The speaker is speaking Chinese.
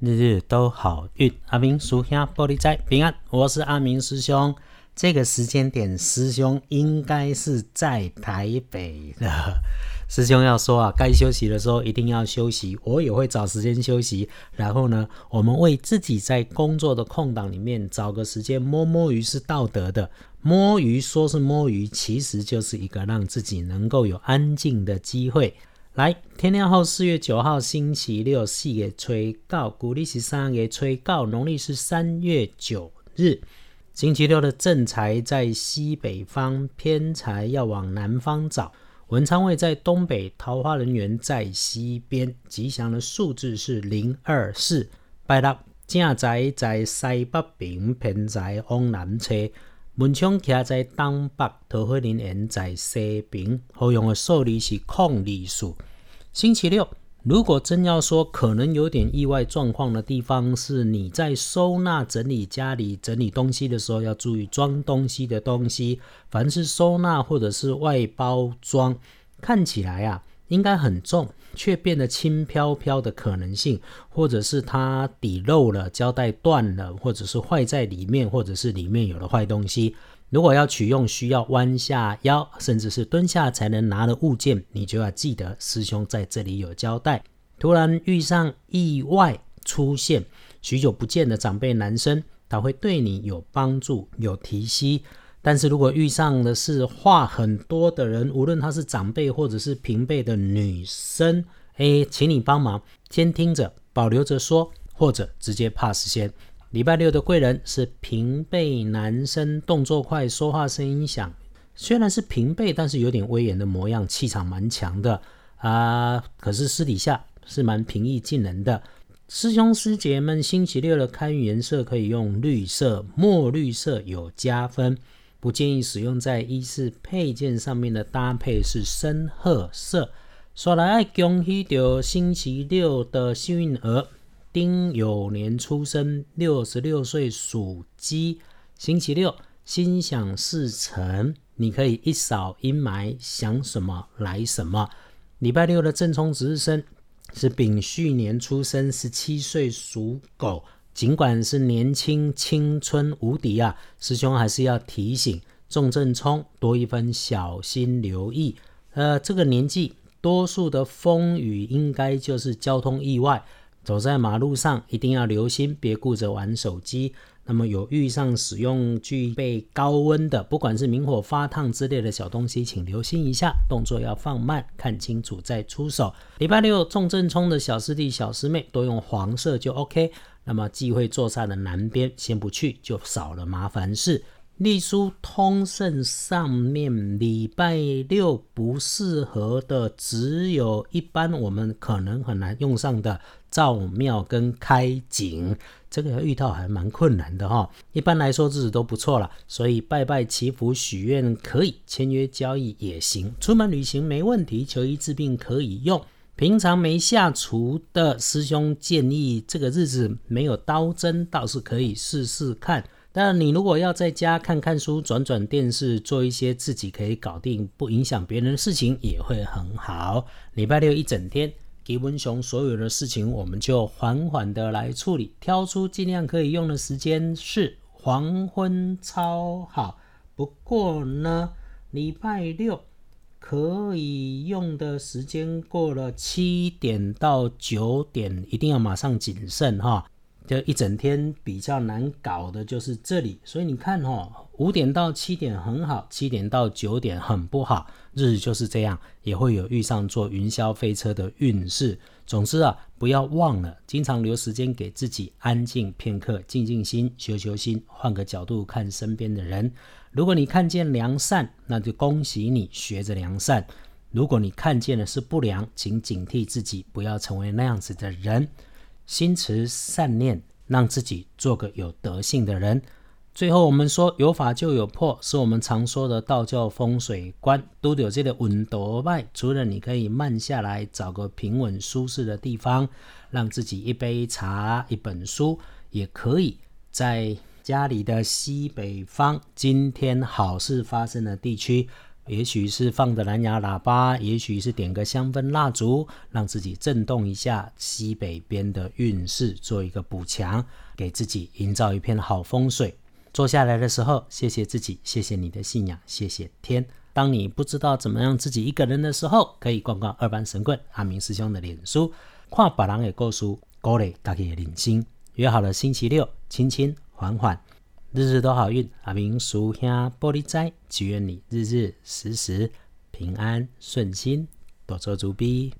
日日都好运。阿明叔兄玻璃仔平安，我是阿明师兄。这个时间点，师兄应该是在台北的。师兄要说啊，该休息的时候一定要休息，我也会找时间休息。然后呢，我们为自己在工作的空档里面找个时间摸摸鱼是道德的。摸鱼说是摸鱼，其实就是一个让自己能够有安静的机会。来，天亮后四月九号星期六，四月吹告，古历是三月吹告，农历是三月九日。星期六的正财在西北方，偏财要往南方找。文昌位在东北，桃花人缘在西边。吉祥的数字是零二四。拜六正财在西北边，偏财往南车。文昌徛在东北，桃花人缘在西边。好用的数字是空理数。星期六，如果真要说可能有点意外状况的地方，是你在收纳整理家里整理东西的时候，要注意装东西的东西。凡是收纳或者是外包装，看起来啊应该很重，却变得轻飘飘的可能性，或者是它底漏了，胶带断了，或者是坏在里面，或者是里面有了坏东西。如果要取用需要弯下腰，甚至是蹲下才能拿的物件，你就要记得师兄在这里有交代。突然遇上意外出现，许久不见的长辈男生，他会对你有帮助、有提携。但是如果遇上的是话很多的人，无论他是长辈或者是平辈的女生，哎，请你帮忙，先听着，保留着说，或者直接 pass 先。礼拜六的贵人是平辈男生，动作快，说话声音响。虽然是平辈，但是有点威严的模样，气场蛮强的啊。可是私底下是蛮平易近人的。师兄师姐们，星期六的开运颜色可以用绿色，墨绿色有加分。不建议使用在衣饰配件上面的搭配是深褐色。说来爱恭喜到星期六的幸运儿。丁酉年出生，六十六岁属鸡，星期六心想事成，你可以一扫阴霾，想什么来什么。礼拜六的正冲值日生是丙戌年出生，十七岁属狗，尽管是年轻青春无敌啊，师兄还是要提醒重正冲多一分小心留意。呃，这个年纪多数的风雨应该就是交通意外。走在马路上一定要留心，别顾着玩手机。那么有遇上使用具备高温的，不管是明火发烫之类的小东西，请留心一下，动作要放慢，看清楚再出手。礼拜六重正冲的小师弟小师妹都用黄色就 OK。那么忌讳坐煞的南边先不去，就少了麻烦事。隶书通胜上面礼拜六不适合的，只有一般我们可能很难用上的造庙跟开井，这个遇到还蛮困难的哈。一般来说日子都不错了，所以拜拜祈福许愿可以，签约交易也行，出门旅行没问题，求医治病可以用。平常没下厨的师兄建议，这个日子没有刀针，倒是可以试试看。但你如果要在家看看书、转转电视，做一些自己可以搞定、不影响别人的事情，也会很好。礼拜六一整天，吉文雄所有的事情，我们就缓缓的来处理，挑出尽量可以用的时间是黄昏，超好。不过呢，礼拜六可以用的时间过了七点到九点，一定要马上谨慎哈。就一整天比较难搞的就是这里，所以你看哈，五点到七点很好，七点到九点很不好，日子就是这样，也会有遇上坐云霄飞车的运势。总之啊，不要忘了，经常留时间给自己安静片刻，静静心，修修心，换个角度看身边的人。如果你看见良善，那就恭喜你学着良善；如果你看见的是不良，请警惕自己，不要成为那样子的人。心持善念，让自己做个有德性的人。最后，我们说有法就有破，是我们常说的道教风水观。都有这个稳夺外，除了你可以慢下来，找个平稳舒适的地方，让自己一杯茶、一本书，也可以在家里的西北方，今天好事发生的地区，也许是放的蓝牙喇叭，也许是点个香氛蜡烛，让自己震动一下西北边的运势，做一个补强，给自己营造一片好风水。坐下来的时候，谢谢自己，谢谢你的信仰，谢谢天。当你不知道怎么样自己一个人的时候，可以逛逛二班神棍阿明师兄的脸书，看别人的故事，鼓励自己的人心。约好了星期六，亲亲缓缓。日日都好运，阿明叔兄玻璃斋，祈愿你日日时时平安顺心，多做主逼。